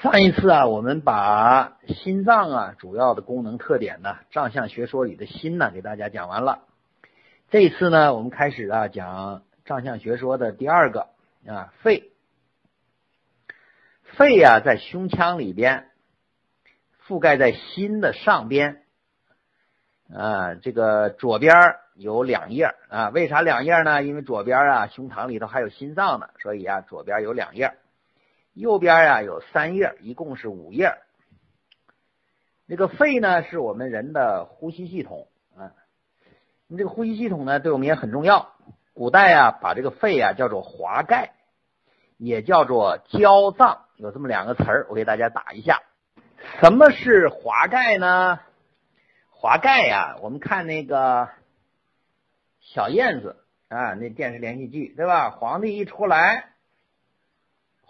上一次啊，我们把心脏啊主要的功能特点呢，脏象学说里的心呢，给大家讲完了。这次呢，我们开始啊讲脏象学说的第二个啊肺。肺呀，在胸腔里边，覆盖在心的上边。啊，这个左边有两页啊，为啥两页呢？因为左边啊，胸膛里头还有心脏呢，所以啊，左边有两页。右边呀有三页，一共是五页。那个肺呢，是我们人的呼吸系统啊。你这个呼吸系统呢，对我们也很重要。古代呀，把这个肺啊叫做华盖，也叫做焦脏，有这么两个词儿，我给大家打一下。什么是华盖呢？华盖呀，我们看那个小燕子啊，那电视连续剧对吧？皇帝一出来。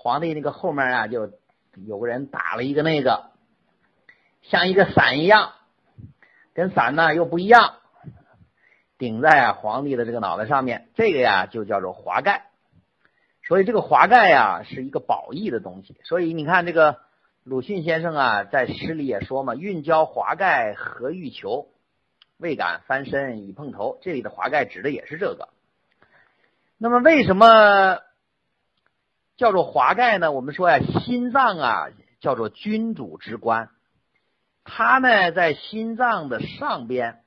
皇帝那个后面啊，就有个人打了一个那个，像一个伞一样，跟伞呢又不一样，顶在皇帝的这个脑袋上面，这个呀就叫做华盖。所以这个华盖呀是一个宝义的东西。所以你看这个鲁迅先生啊在诗里也说嘛：“运交华盖何欲求？未敢翻身已碰头。”这里的华盖指的也是这个。那么为什么？叫做华盖呢？我们说呀，心脏啊叫做君主之官，它呢在心脏的上边，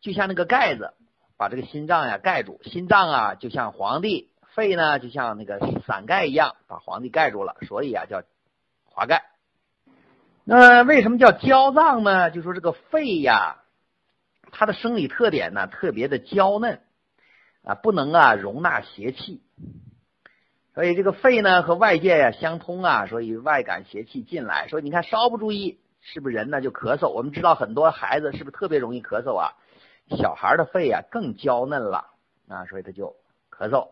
就像那个盖子，把这个心脏呀盖住。心脏啊就像皇帝，肺呢就像那个伞盖一样，把皇帝盖住了，所以啊叫华盖。那为什么叫娇脏呢？就说这个肺呀，它的生理特点呢特别的娇嫩啊，不能啊容纳邪气。所以这个肺呢和外界呀相通啊，所以外感邪气进来。所以你看稍不注意，是不是人呢就咳嗽？我们知道很多孩子是不是特别容易咳嗽啊？小孩的肺呀更娇嫩了啊，所以他就咳嗽。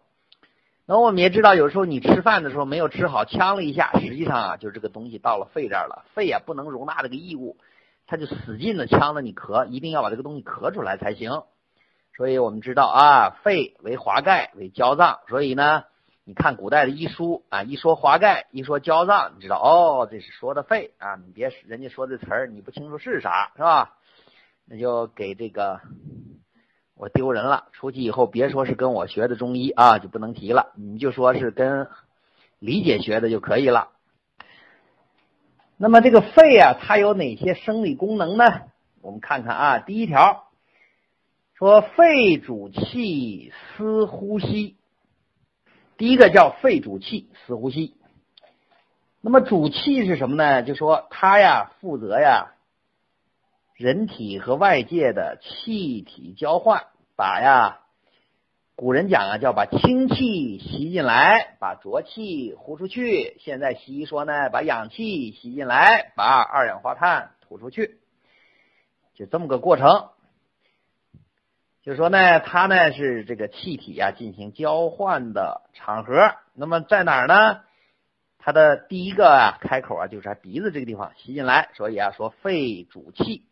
那我们也知道，有时候你吃饭的时候没有吃好，呛了一下，实际上啊就是这个东西到了肺这儿了，肺呀不能容纳这个异物，它就使劲的呛着你咳，一定要把这个东西咳出来才行。所以我们知道啊，肺为华盖为焦脏，所以呢。你看古代的医书啊，一说华盖，一说焦脏，你知道哦，这是说的肺啊。你别人家说这词儿，你不清楚是啥，是吧？那就给这个我丢人了。出去以后别说是跟我学的中医啊，就不能提了。你就说是跟李姐学的就可以了。那么这个肺啊，它有哪些生理功能呢？我们看看啊，第一条说肺主气，司呼吸。第一个叫肺主气，死呼吸。那么主气是什么呢？就说它呀，负责呀，人体和外界的气体交换，把呀，古人讲啊，叫把清气吸进来，把浊气呼出去。现在西医说呢，把氧气吸进来，把二氧化碳吐出去，就这么个过程。就说呢，它呢是这个气体啊进行交换的场合。那么在哪儿呢？它的第一个啊开口啊就是在鼻子这个地方吸进来。所以啊说肺主气。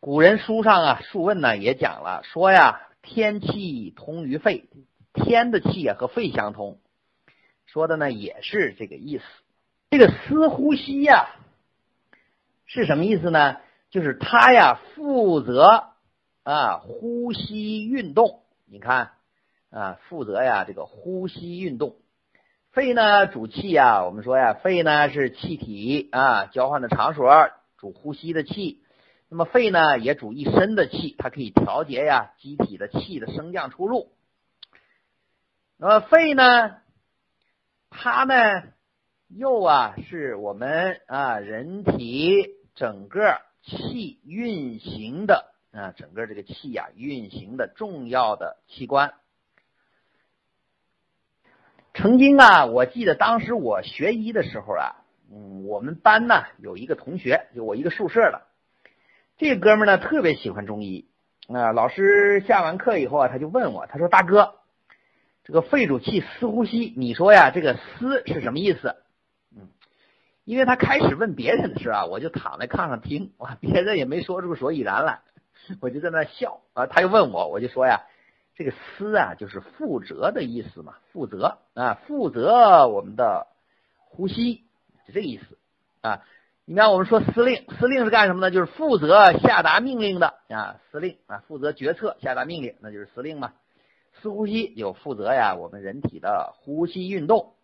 古人书上啊《述问》呢也讲了，说呀天气通于肺，天的气啊和肺相通。说的呢也是这个意思。这个司呼吸呀是什么意思呢？就是他呀负责。啊，呼吸运动，你看啊，负责呀这个呼吸运动。肺呢主气呀，我们说呀，肺呢是气体啊交换的场所，主呼吸的气。那么肺呢也主一身的气，它可以调节呀机体的气的升降出入。那么肺呢，它呢又啊是我们啊人体整个气运行的。啊，整个这个气呀运行的重要的器官。曾经啊，我记得当时我学医的时候啊，嗯，我们班呢有一个同学，就我一个宿舍的，这哥们呢特别喜欢中医。啊，老师下完课以后啊，他就问我，他说：“大哥，这个肺主气，司呼吸，你说呀，这个司是什么意思？”嗯，因为他开始问别人的时候啊，我就躺在炕上听，哇，别人也没说出所以然来。我就在那笑啊，他又问我，我就说呀，这个司啊，就是负责的意思嘛，负责啊，负责我们的呼吸，是这个意思啊。你看，我们说司令，司令是干什么呢？就是负责下达命令的啊，司令啊，负责决策、下达命令，那就是司令嘛。司呼吸就负责呀，我们人体的呼吸运动。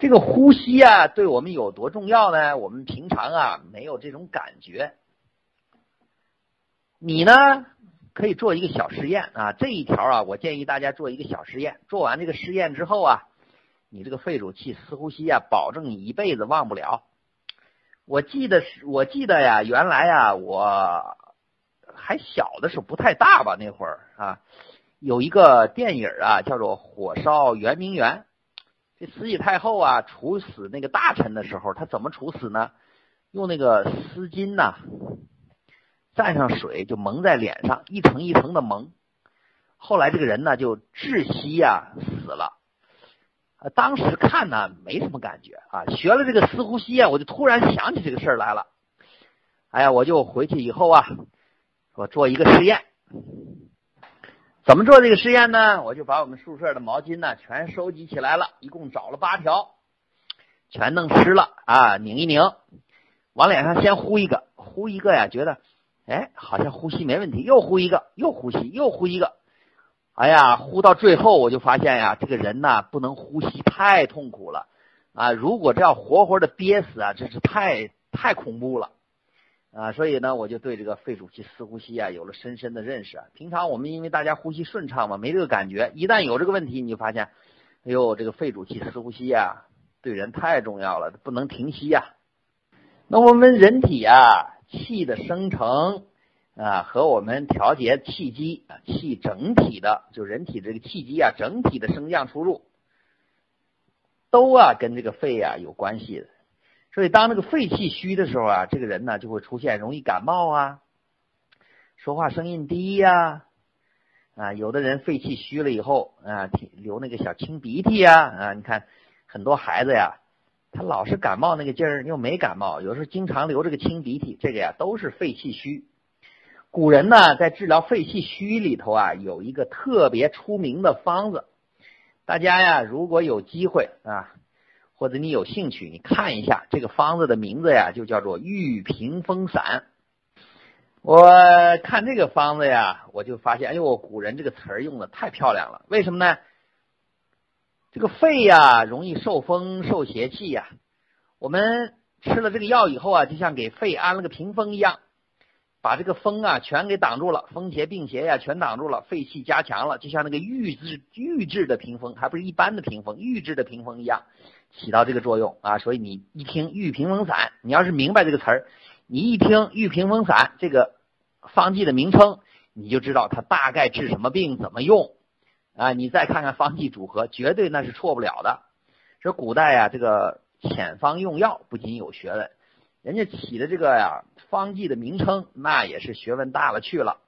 这个呼吸啊，对我们有多重要呢？我们平常啊没有这种感觉。你呢，可以做一个小实验啊。这一条啊，我建议大家做一个小实验。做完这个实验之后啊，你这个肺主气四呼吸啊，保证你一辈子忘不了。我记得是，我记得呀，原来呀，我还小的时候不太大吧，那会儿啊，有一个电影啊，叫做《火烧圆明园》。这慈禧太后啊，处死那个大臣的时候，她怎么处死呢？用那个丝巾呐，蘸上水就蒙在脸上，一层一层的蒙。后来这个人呢，就窒息呀，死了。当时看呢没什么感觉啊，学了这个四呼吸啊，我就突然想起这个事儿来了。哎呀，我就回去以后啊，我做一个实验。怎么做这个实验呢？我就把我们宿舍的毛巾呢全收集起来了，一共找了八条，全弄湿了啊，拧一拧，往脸上先呼一个，呼一个呀，觉得哎好像呼吸没问题，又呼一个，又呼吸，又呼一个。哎呀，呼到最后我就发现呀，这个人呐不能呼吸，太痛苦了啊！如果这要活活的憋死啊，真是太太恐怖了啊！所以呢，我就对这个肺主气四呼吸啊有了深深的认识。平常我们因为大家呼吸顺畅嘛，没这个感觉，一旦有这个问题，你就发现，哎呦，这个肺主气四呼吸啊，对人太重要了，不能停息呀。那我们人体啊，气的生成。啊，和我们调节气机啊，气整体的，就人体这个气机啊，整体的升降出入，都啊跟这个肺啊有关系的。所以当这个肺气虚的时候啊，这个人呢就会出现容易感冒啊，说话声音低呀，啊，有的人肺气虚了以后啊，流那个小清鼻涕呀，啊，你看很多孩子呀，他老是感冒那个劲儿，又没感冒，有时候经常流这个清鼻涕，这个呀都是肺气虚。古人呢，在治疗肺气虚里头啊，有一个特别出名的方子。大家呀，如果有机会啊，或者你有兴趣，你看一下这个方子的名字呀，就叫做玉屏风散。我看这个方子呀，我就发现，哎呦，古人这个词儿用的太漂亮了。为什么呢？这个肺呀，容易受风受邪气呀。我们吃了这个药以后啊，就像给肺安了个屏风一样。把这个风啊全给挡住了，风邪病邪呀全挡住了，肺气加强了，就像那个预制预制的屏风，还不是一般的屏风，预制的屏风一样，起到这个作用啊。所以你一听玉屏风散，你要是明白这个词儿，你一听玉屏风散这个方剂的名称，你就知道它大概治什么病，怎么用啊。你再看看方剂组合，绝对那是错不了的。说古代啊，这个遣方用药不仅有学问。人家起的这个呀方剂的名称，那也是学问大了去了。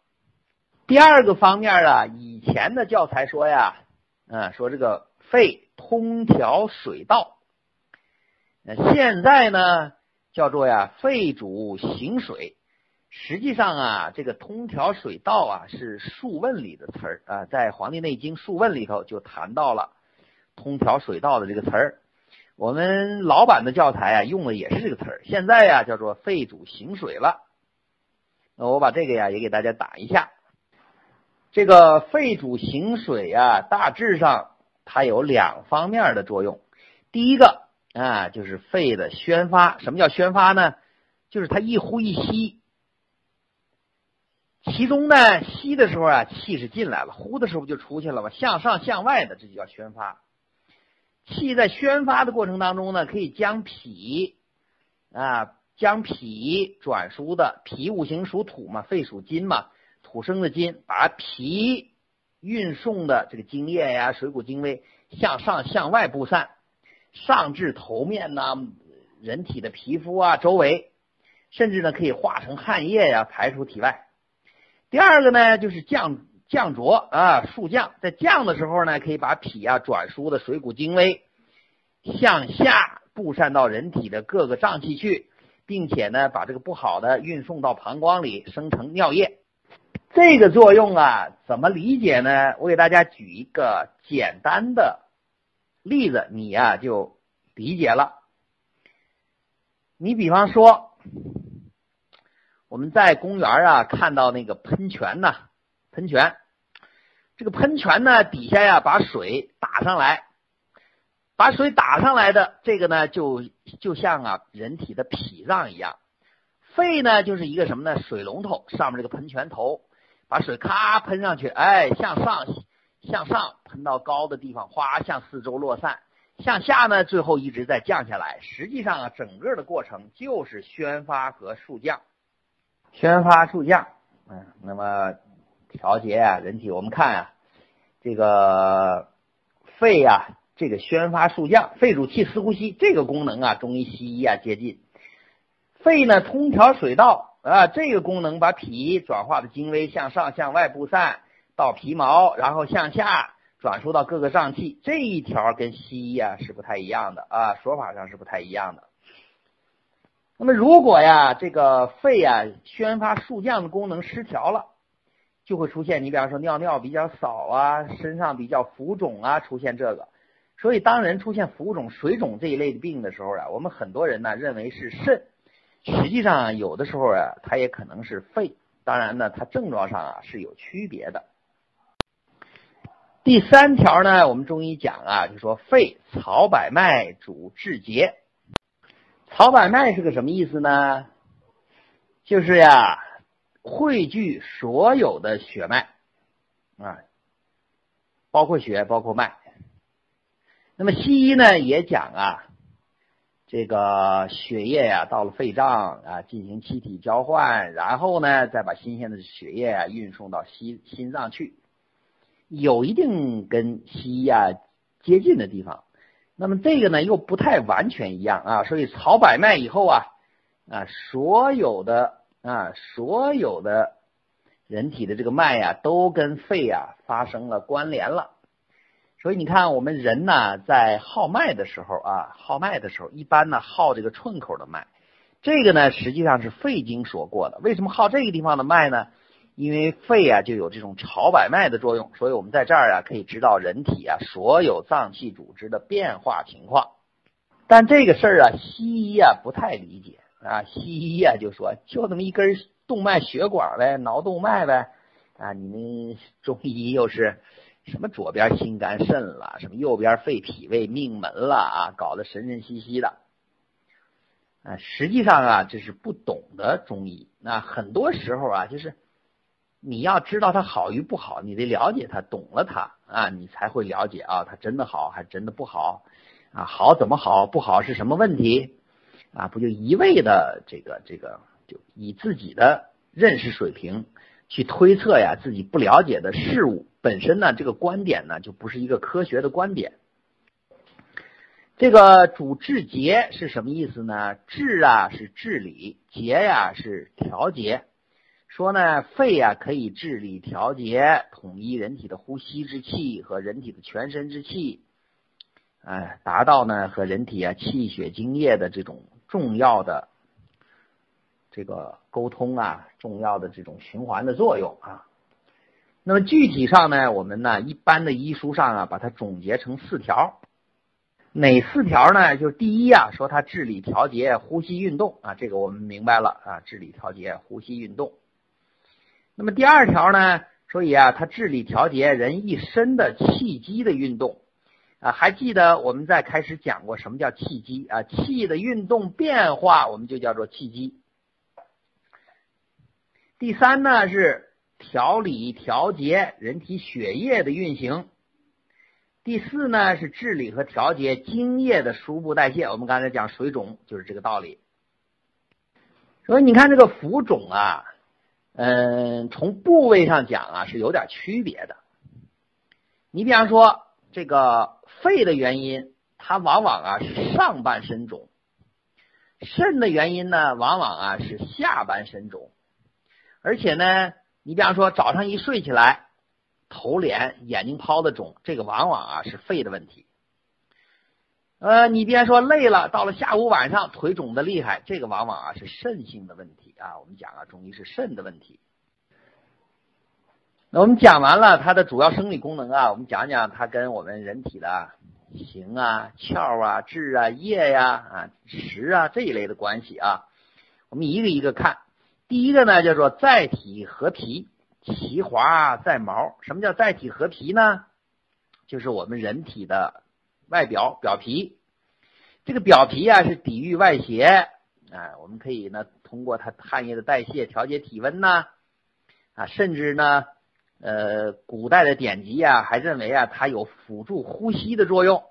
第二个方面啊，以前的教材说呀，嗯，说这个肺通调水道，那现在呢叫做呀肺主行水。实际上啊，这个通调水道啊是《素问》里的词儿啊，在《黄帝内经·素问》里头就谈到了通调水道的这个词儿。我们老版的教材啊，用的也是这个词儿。现在呀，叫做肺主行水了。那我把这个呀也给大家打一下。这个肺主行水呀，大致上它有两方面的作用。第一个啊，就是肺的宣发。什么叫宣发呢？就是它一呼一吸，其中呢吸的时候啊，气是进来了；呼的时候就出去了嘛，向上向外的，这就叫宣发。气在宣发的过程当中呢，可以将脾啊，将脾转输的脾五行属土嘛，肺属金嘛，土生的金，把脾运送的这个精液呀、水谷精微向上向外布散，上至头面呐，人体的皮肤啊周围，甚至呢可以化成汗液呀排出体外。第二个呢，就是降。降浊啊，速降，在降的时候呢，可以把脾啊转输的水谷精微向下布散到人体的各个脏器去，并且呢，把这个不好的运送到膀胱里，生成尿液。这个作用啊，怎么理解呢？我给大家举一个简单的例子，你呀就理解了。你比方说，我们在公园啊看到那个喷泉呐，喷泉，这个喷泉呢底下呀把水打上来，把水打上来的这个呢就就像啊人体的脾脏一样，肺呢就是一个什么呢？水龙头上面这个喷泉头，把水咔喷上去，哎，向上向上喷到高的地方，哗向四周落散。向下呢，最后一直在降下来。实际上啊，整个的过程就是宣发和速降，宣发速降。嗯，那么调节啊，人体我们看啊，这个肺啊，这个宣发速降，肺主气司呼吸，这个功能啊，中医西医啊接近。肺呢，通调水道啊，这个功能把脾转化的精微向上向外布散到皮毛，然后向下。转输到各个脏器这一条跟西医啊是不太一样的啊，说法上是不太一样的。那么如果呀这个肺呀宣发速降的功能失调了，就会出现你比方说尿尿比较少啊，身上比较浮肿啊，出现这个。所以当人出现浮肿、水肿这一类的病的时候啊，我们很多人呢认为是肾，实际上有的时候啊它也可能是肺。当然呢，它症状上啊是有区别的。第三条呢，我们中医讲啊，就说肺草百脉主治节。草百脉是个什么意思呢？就是呀，汇聚所有的血脉啊，包括血，包括脉。那么西医呢也讲啊，这个血液呀到了肺脏啊进行气体交换，然后呢再把新鲜的血液啊运送到心心脏去。有一定跟西医啊接近的地方，那么这个呢又不太完全一样啊，所以草百脉以后啊啊所有的啊所有的人体的这个脉呀都跟肺啊发生了关联了，所以你看我们人呢在号脉的时候啊号脉的时候一般呢号这个寸口的脉，这个呢实际上是肺经所过的，为什么号这个地方的脉呢？因为肺啊就有这种朝百脉的作用，所以我们在这儿啊可以知道人体啊所有脏器组织的变化情况。但这个事儿啊，西医啊不太理解啊，西医啊就说就这么一根动脉血管呗，脑动脉呗啊，你们中医又是什么左边心肝肾了，什么右边肺脾胃命门了啊，搞得神神兮兮的啊。实际上啊，这是不懂的中医。那很多时候啊，就是。你要知道它好与不好，你得了解它，懂了它啊，你才会了解啊，它真的好还真的不好啊？好怎么好？不好是什么问题啊？不就一味的这个这个，就以自己的认识水平去推测呀？自己不了解的事物本身呢，这个观点呢，就不是一个科学的观点。这个主治节是什么意思呢？治啊是治理，节呀是调节。说呢，肺呀可以治理调节、统一人体的呼吸之气和人体的全身之气，哎，达到呢和人体啊气血津液的这种重要的这个沟通啊，重要的这种循环的作用啊。那么具体上呢，我们呢一般的医书上啊把它总结成四条，哪四条呢？就第一啊，说它治理调节呼吸运动啊，这个我们明白了啊，治理调节呼吸运动。那么第二条呢？所以啊，它治理调节人一身的气机的运动啊，还记得我们在开始讲过什么叫气机啊？气的运动变化，我们就叫做气机。第三呢是调理调节人体血液的运行。第四呢是治理和调节精液的输布代谢。我们刚才讲水肿就是这个道理。所以你看这个浮肿啊。嗯，从部位上讲啊，是有点区别的。你比方说，这个肺的原因，它往往啊是上半身肿；肾的原因呢，往往啊是下半身肿。而且呢，你比方说早上一睡起来，头脸、眼睛泡的肿，这个往往啊是肺的问题。呃，你别说累了，到了下午晚上腿肿的厉害，这个往往啊是肾性的问题啊。我们讲啊，中医是肾的问题。那我们讲完了它的主要生理功能啊，我们讲讲它跟我们人体的形啊、窍啊、质啊、液呀、啊、实啊这一类的关系啊。我们一个一个看。第一个呢叫做在体合皮，其华在毛。什么叫在体合皮呢？就是我们人体的外表表皮。这个表皮啊是抵御外邪，啊，我们可以呢通过它汗液的代谢调节体温呐，啊，甚至呢。呃，古代的典籍啊，还认为啊，它有辅助呼吸的作用。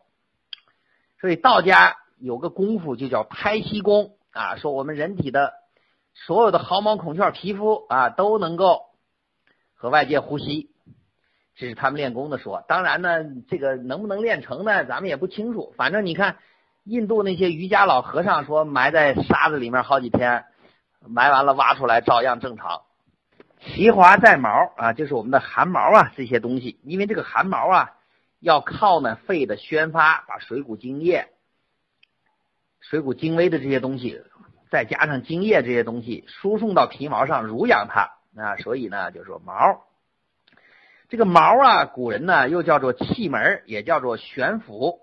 所以道家有个功夫就叫拍息功啊，说我们人体的所有的毫毛孔窍皮肤啊，都能够和外界呼吸，这是他们练功的说。当然呢，这个能不能练成呢，咱们也不清楚。反正你看，印度那些瑜伽老和尚说，埋在沙子里面好几天，埋完了挖出来照样正常。其华在毛啊，就是我们的汗毛啊，这些东西，因为这个汗毛啊，要靠呢肺的宣发，把水谷精液、水谷精微的这些东西，再加上精液这些东西，输送到皮毛上，濡养它啊，所以呢，就说毛。这个毛啊，古人呢又叫做气门，也叫做悬浮，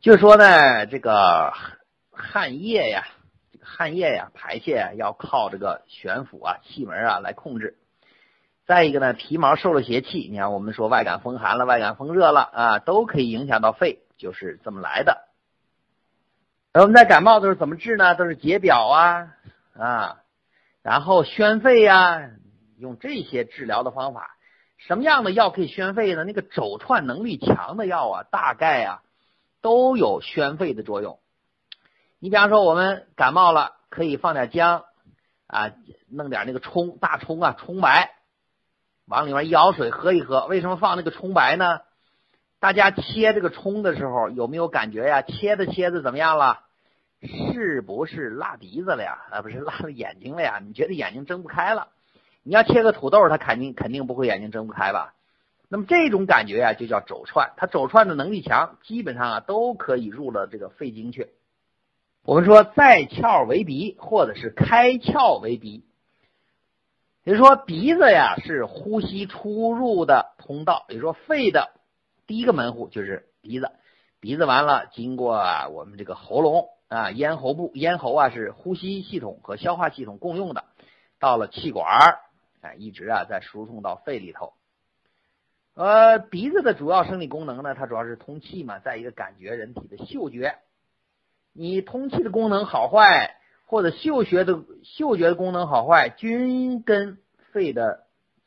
就说呢，这个汗液呀。汗液呀，排泄呀，要靠这个悬浮啊、气门啊来控制。再一个呢，皮毛受了邪气，你看我们说外感风寒了、外感风热了啊，都可以影响到肺，就是这么来的。我们在感冒的时候怎么治呢？都是解表啊啊，然后宣肺呀，用这些治疗的方法。什么样的药可以宣肺呢？那个走串能力强的药啊，大概啊都有宣肺的作用。你比方说，我们感冒了，可以放点姜啊，弄点那个葱，大葱啊，葱白，往里面一舀水喝一喝。为什么放那个葱白呢？大家切这个葱的时候有没有感觉呀？切着切着怎么样了？是不是辣鼻子了呀？啊，不是辣了眼睛了呀？你觉得眼睛睁不开了？你要切个土豆，它肯定肯定不会眼睛睁不开吧？那么这种感觉呀，就叫走串，它走串的能力强，基本上啊都可以入了这个肺经去。我们说在窍为鼻，或者是开窍为鼻，也就是说鼻子呀是呼吸出入的通道，也就说肺的第一个门户就是鼻子，鼻子完了经过我们这个喉咙啊咽喉部，咽喉啊是呼吸系统和消化系统共用的，到了气管儿一直啊再输送到肺里头。呃，鼻子的主要生理功能呢，它主要是通气嘛，再一个感觉人体的嗅觉。你通气的功能好坏，或者嗅觉的嗅觉的功能好坏，均跟肺的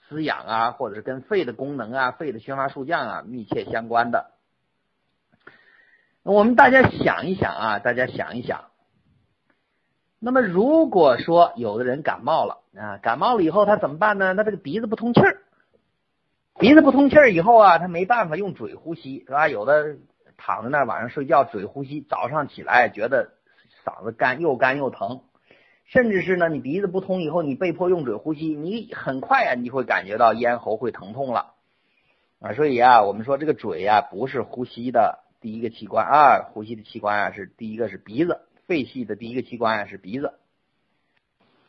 滋养啊，或者是跟肺的功能啊、肺的宣发数降啊密切相关的。我们大家想一想啊，大家想一想，那么如果说有的人感冒了啊，感冒了以后他怎么办呢？他这个鼻子不通气儿，鼻子不通气儿以后啊，他没办法用嘴呼吸，是吧？有的。躺在那晚上睡觉嘴呼吸，早上起来觉得嗓子干又干又疼，甚至是呢你鼻子不通以后，你被迫用嘴呼吸，你很快啊你会感觉到咽喉会疼痛了。啊，所以啊我们说这个嘴呀不是呼吸的第一个器官啊，呼吸的器官啊是第一个是鼻子，肺系的第一个器官啊是鼻子，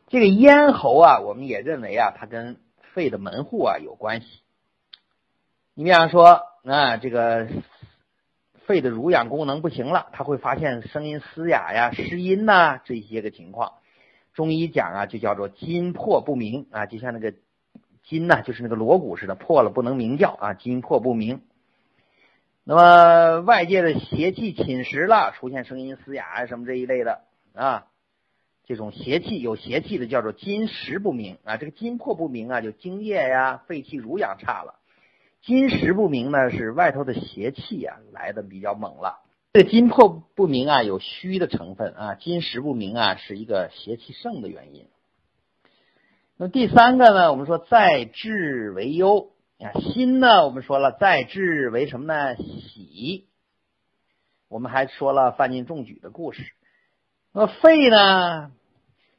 这个咽喉啊我们也认为啊它跟肺的门户啊有关系，你比方说啊这个。肺的濡养功能不行了，他会发现声音嘶哑呀、失音呐这些个情况。中医讲啊，就叫做筋魄不明啊，就像那个筋呐，就是那个锣鼓似的，破了不能鸣叫啊，筋魄不明。那么外界的邪气侵蚀了，出现声音嘶哑啊什么这一类的啊，这种邪气有邪气的叫做筋实不明啊，这个筋魄不明啊，就津液呀、肺气濡养差了。金石不明呢，是外头的邪气啊来的比较猛了。这个金魄不明啊，有虚的成分啊。金石不明啊，是一个邪气盛的原因。那么第三个呢，我们说在治为忧啊，心呢，我们说了在治为什么呢？喜。我们还说了范进中举的故事。那么肺呢，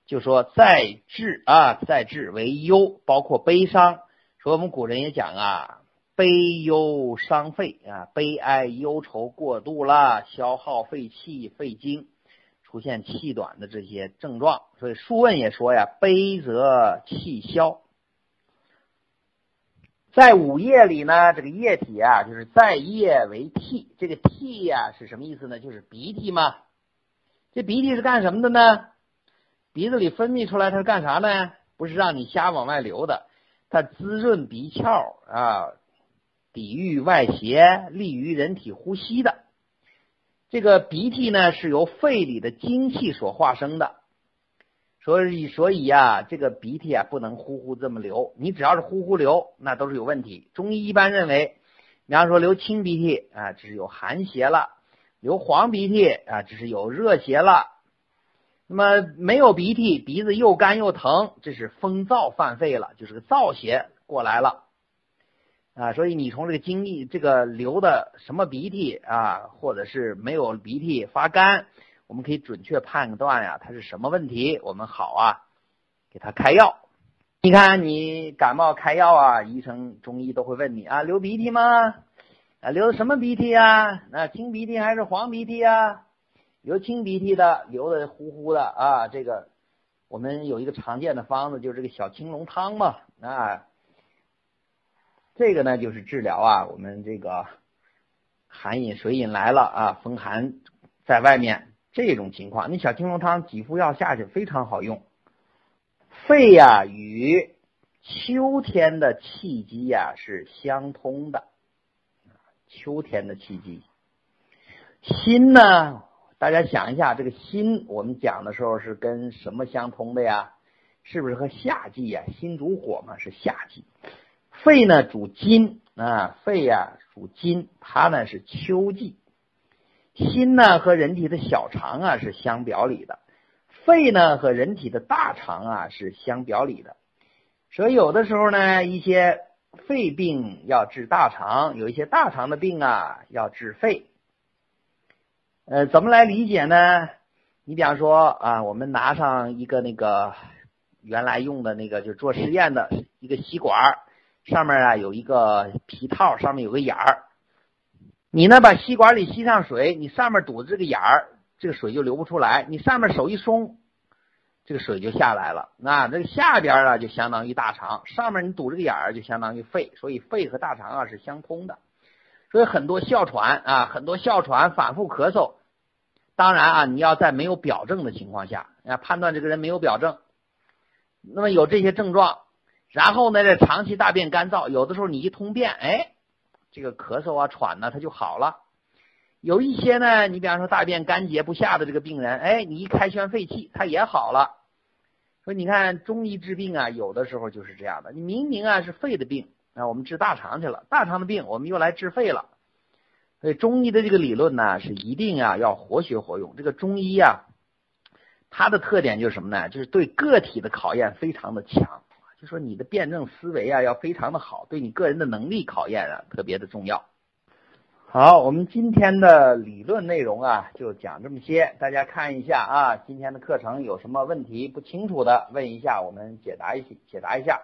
就说在治啊，在治为忧，包括悲伤。说我们古人也讲啊。悲忧伤肺啊，悲哀忧愁过度了，消耗肺气、肺精，出现气短的这些症状。所以《素问》也说呀：“悲则气消。”在五液里呢，这个液体啊，就是在液为涕。这个涕呀是什么意思呢？就是鼻涕嘛。这鼻涕是干什么的呢？鼻子里分泌出来，它是干啥呢？不是让你瞎往外流的，它滋润鼻窍啊，抵御外邪，利于人体呼吸的。这个鼻涕呢，是由肺里的精气所化生的。所以，所以呀，这个鼻涕啊，不能呼呼这么流。你只要是呼呼流，那都是有问题。中医一般认为，比方说流清鼻涕啊，这是有寒邪了；流黄鼻涕啊，这是有热邪了。那么没有鼻涕，鼻子又干又疼，这是风燥犯肺了，就是个燥邪过来了啊。所以你从这个经历，这个流的什么鼻涕啊，或者是没有鼻涕发干。我们可以准确判断呀，它是什么问题？我们好啊，给他开药。你看你感冒开药啊，医生中医都会问你啊，流鼻涕吗？啊，流的什么鼻涕呀？那清鼻涕还是黄鼻涕呀？流清鼻涕的，流的呼呼的啊，这个我们有一个常见的方子，就是这个小青龙汤嘛啊。这个呢，就是治疗啊，我们这个寒饮水饮来了啊，风寒在外面。这种情况，你小青龙汤几副药下去非常好用。肺呀与秋天的气机呀是相通的，秋天的气机。心呢，大家想一下，这个心我们讲的时候是跟什么相通的呀？是不是和夏季呀？心主火嘛，是夏季。肺呢主金啊，肺呀属金，它呢是秋季。心呢和人体的小肠啊是相表里的，肺呢和人体的大肠啊是相表里的，所以有的时候呢，一些肺病要治大肠，有一些大肠的病啊要治肺。呃，怎么来理解呢？你比方说啊，我们拿上一个那个原来用的那个就做实验的一个吸管，上面啊有一个皮套，上面有个眼儿。你呢？把吸管里吸上水，你上面堵着这个眼儿，这个水就流不出来。你上面手一松，这个水就下来了。那这个下边啊，就相当于大肠；上面你堵这个眼儿，就相当于肺。所以肺和大肠啊是相通的。所以很多哮喘啊，很多哮喘反复咳嗽，当然啊，你要在没有表证的情况下啊，判断这个人没有表证，那么有这些症状，然后呢，这长期大便干燥，有的时候你一通便，哎。这个咳嗽啊、喘呢，它就好了。有一些呢，你比方说大便干结不下的这个病人，哎，你一开宣肺气，他也好了。说你看中医治病啊，有的时候就是这样的。你明明啊是肺的病啊，我们治大肠去了；大肠的病，我们又来治肺了。所以中医的这个理论呢，是一定啊要活学活用。这个中医啊，它的特点就是什么呢？就是对个体的考验非常的强。说你的辩证思维啊，要非常的好，对你个人的能力考验啊，特别的重要。好，我们今天的理论内容啊，就讲这么些，大家看一下啊，今天的课程有什么问题不清楚的，问一下，我们解答一解答一下。